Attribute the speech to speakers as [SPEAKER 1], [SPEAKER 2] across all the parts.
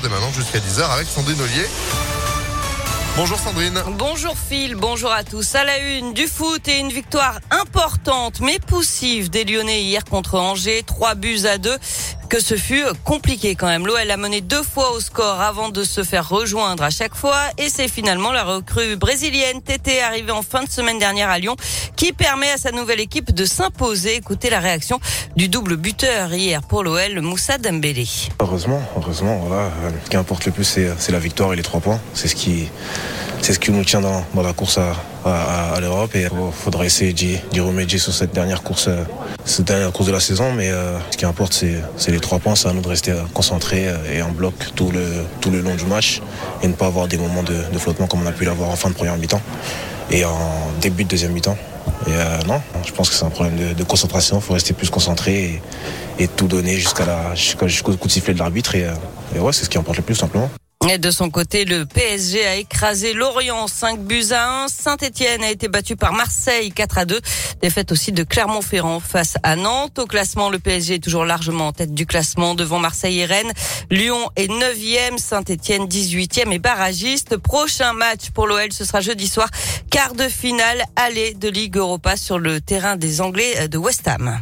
[SPEAKER 1] Maintenant jusqu'à 10h avec Sandrine Ollier. Bonjour Sandrine.
[SPEAKER 2] Bonjour Phil, bonjour à tous. À la une du foot et une victoire importante mais poussive des Lyonnais hier contre Angers, 3 buts à 2 que ce fut compliqué quand même. L'OL a mené deux fois au score avant de se faire rejoindre à chaque fois et c'est finalement la recrue brésilienne TT arrivée en fin de semaine dernière à Lyon qui permet à sa nouvelle équipe de s'imposer. Écoutez la réaction du double buteur hier pour l'OL, Moussa Dembélé.
[SPEAKER 3] Heureusement, heureusement, voilà. Ce qui importe le plus, c'est la victoire et les trois points. C'est ce qui, c'est ce qui nous tient dans, dans la course à, à, à l'Europe et il faudra essayer d'y remédier sur cette dernière course, cette dernière course de la saison. Mais euh, ce qui importe, c'est les trois points. C'est à nous de rester concentrés et en bloc tout le, tout le long du match et ne pas avoir des moments de, de flottement comme on a pu l'avoir en fin de première mi-temps et en début de deuxième mi-temps. Et euh, non, je pense que c'est un problème de, de concentration. Il faut rester plus concentré et, et tout donner jusqu'à jusqu'au coup de sifflet de l'arbitre. Et, euh, et ouais, c'est ce qui importe le plus simplement.
[SPEAKER 2] Et de son côté, le PSG a écrasé Lorient 5 buts à 1. Saint-Etienne a été battu par Marseille 4 à 2. Défaite aussi de Clermont-Ferrand face à Nantes. Au classement, le PSG est toujours largement en tête du classement devant Marseille et Rennes. Lyon est 9e, Saint-Etienne 18e et barragiste. Prochain match pour l'OL, ce sera jeudi soir, quart de finale aller de Ligue Europa sur le terrain des Anglais de West Ham.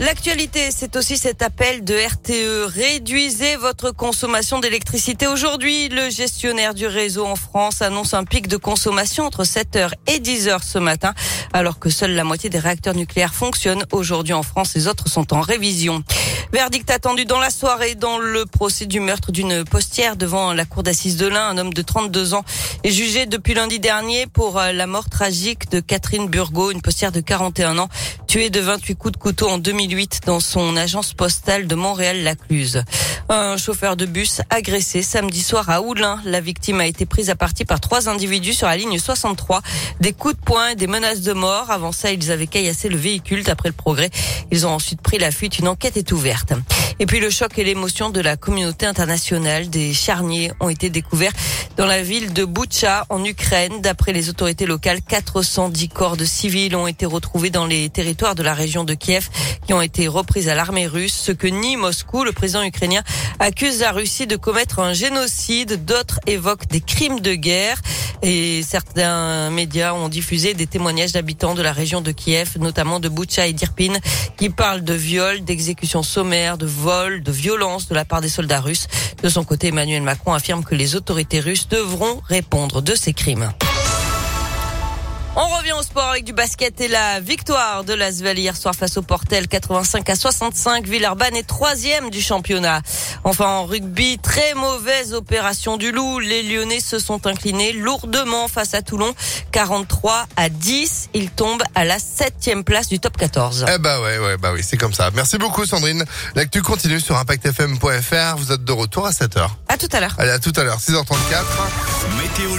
[SPEAKER 2] L'actualité, c'est aussi cet appel de RTE. Réduisez votre consommation d'électricité. Aujourd'hui, le gestionnaire du réseau en France annonce un pic de consommation entre 7h et 10h ce matin, alors que seule la moitié des réacteurs nucléaires fonctionnent aujourd'hui en France. Les autres sont en révision. Verdict attendu dans la soirée dans le procès du meurtre d'une postière devant la cour d'assises de l'Ain. Un homme de 32 ans est jugé depuis lundi dernier pour la mort tragique de Catherine Burgot, une postière de 41 ans, tuée de 28 coups de couteau en 2008 dans son agence postale de Montréal-Lacluse. Un chauffeur de bus agressé samedi soir à Oulin. La victime a été prise à partie par trois individus sur la ligne 63. Des coups de poing et des menaces de mort. Avant ça, ils avaient caillassé le véhicule d'après le progrès. Ils ont ensuite pris la fuite. Une enquête est ouverte. Et puis le choc et l'émotion de la communauté internationale. Des charniers ont été découverts dans la ville de Boutcha en Ukraine. D'après les autorités locales, 410 corps de civils ont été retrouvés dans les territoires de la région de Kiev qui ont été reprises à l'armée russe. Ce que nie Moscou, le président ukrainien accuse la Russie de commettre un génocide. D'autres évoquent des crimes de guerre. Et certains médias ont diffusé des témoignages d'habitants de la région de Kiev, notamment de Boutcha et d'Irpin, qui parlent de viols, d'exécutions sommaires, de vols, de violences de la part des soldats russes. De son côté, Emmanuel Macron affirme que les autorités russes devront répondre de ces crimes. On revient au sport avec du basket et la victoire de l'Asvel hier soir face au Portel 85 à 65. Villeurbanne est troisième du championnat. Enfin en rugby, très mauvaise opération du Loup. Les Lyonnais se sont inclinés lourdement face à Toulon 43 à 10. Ils tombent à la septième place du top 14.
[SPEAKER 1] Eh bah ouais, ouais, bah oui, c'est comme ça. Merci beaucoup Sandrine. L'actu continue sur impactfm.fr. Vous êtes de retour à 7h.
[SPEAKER 2] À tout à l'heure.
[SPEAKER 1] Allez, à tout à l'heure, 6h34.
[SPEAKER 4] Météo